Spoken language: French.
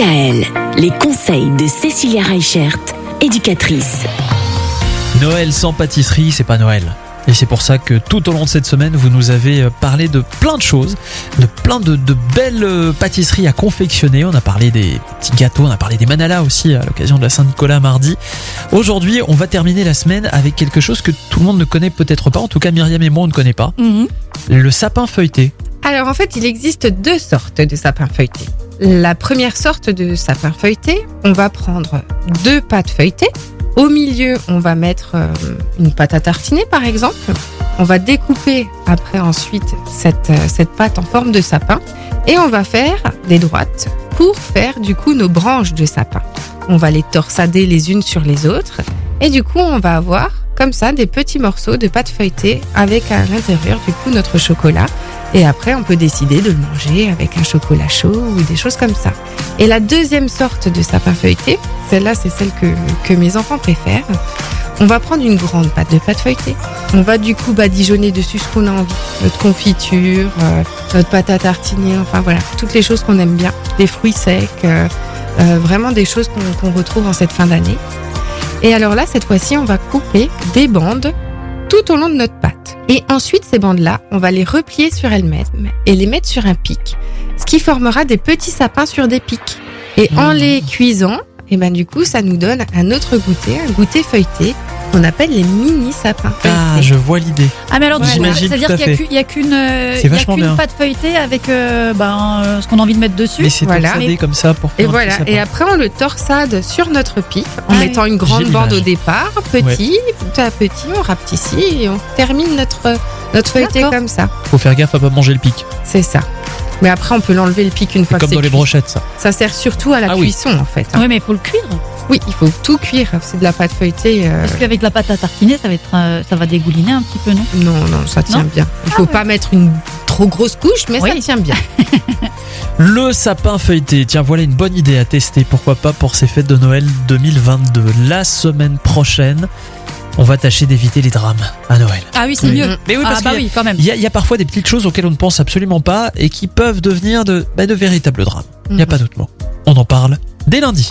DKL, les conseils de Cécilia Reichert, éducatrice. Noël sans pâtisserie, c'est pas Noël. Et c'est pour ça que tout au long de cette semaine, vous nous avez euh, parlé de plein de choses, de plein de, de belles euh, pâtisseries à confectionner. On a parlé des petits gâteaux, on a parlé des manalas aussi à l'occasion de la Saint-Nicolas mardi. Aujourd'hui, on va terminer la semaine avec quelque chose que tout le monde ne connaît peut-être pas. En tout cas, Myriam et moi, on ne connaît pas. Mhm. Le sapin feuilleté. Alors en fait, il existe deux sortes de sapins feuilletés. La première sorte de sapin feuilleté, on va prendre deux pâtes feuilletées. Au milieu, on va mettre euh, une pâte à tartiner par exemple. On va découper après ensuite cette, euh, cette pâte en forme de sapin et on va faire des droites pour faire du coup nos branches de sapin. On va les torsader les unes sur les autres et du coup on va avoir comme ça des petits morceaux de pâte feuilletée avec à l'intérieur du coup notre chocolat et après, on peut décider de le manger avec un chocolat chaud ou des choses comme ça. Et la deuxième sorte de sapin feuilleté, celle-là, c'est celle que, que mes enfants préfèrent. On va prendre une grande pâte de pâte feuilletée. On va du coup badigeonner dessus ce qu'on a envie. Notre confiture, euh, notre pâte à tartiner, enfin voilà, toutes les choses qu'on aime bien. Des fruits secs, euh, euh, vraiment des choses qu'on retrouve en cette fin d'année. Et alors là, cette fois-ci, on va couper des bandes tout au long de notre pâte. Et ensuite, ces bandes-là, on va les replier sur elles-mêmes et les mettre sur un pic, ce qui formera des petits sapins sur des pics. Et en Mmh. les cuisant, et ben du coup, ça nous donne un autre goûter, un goûter feuilleté qu'on appelle les mini sapins Ah, feuilletés. je vois l'idée. Ah mais alors du coup, J'imagine c'est-à-dire tout à qu'il y a fait. qu'une- il y a qu'une euh, C'est il y a vachement qu'une bien. pâte feuilletée avec euh, ben, euh, ce qu'on a envie de mettre dessus. Mais c'est Voilà. torsadé comme ça pour faire Et un voilà. petit sapin. Et après, on le torsade sur notre pic en Ah mettant une grande J'ai bande au l'image. départ, petit, petit à petit, on rapetissit et on termine notre notre feuilleté D'accord. comme ça. Faut faire gaffe à pas manger le pic. C'est ça. Mais après, on peut l'enlever le pic une fois C'est que comme c'est dans les cuit. brochettes, ça. Ça sert surtout à la Ah oui. cuisson en fait. hein. Oui mais il faut le cuire. Oui, il faut tout cuire. C'est de la pâte feuilletée. euh, Parce qu'avec la pâte à tartiner, ça va être euh, ça va dégouliner un petit peu, non? Non, non, ça tient Non? bien. Il faut pas mettre une trop grosse couche, mais Oui. ça tient bien. Le sapin feuilleté, tiens voilà une bonne idée à tester, pourquoi pas pour ces fêtes de Noël 2022. La semaine prochaine, on va tâcher d'éviter les drames à Noël. Ah oui, c'est Oui. mieux. Mais oui, parce ah bah qu'il y a- oui, quand même. Il y, a, il y a parfois des petites choses auxquelles on ne pense absolument pas et qui peuvent devenir de, bah, de véritables drames. Il n'y a Mhm. pas d'autre mot. On en parle dès lundi.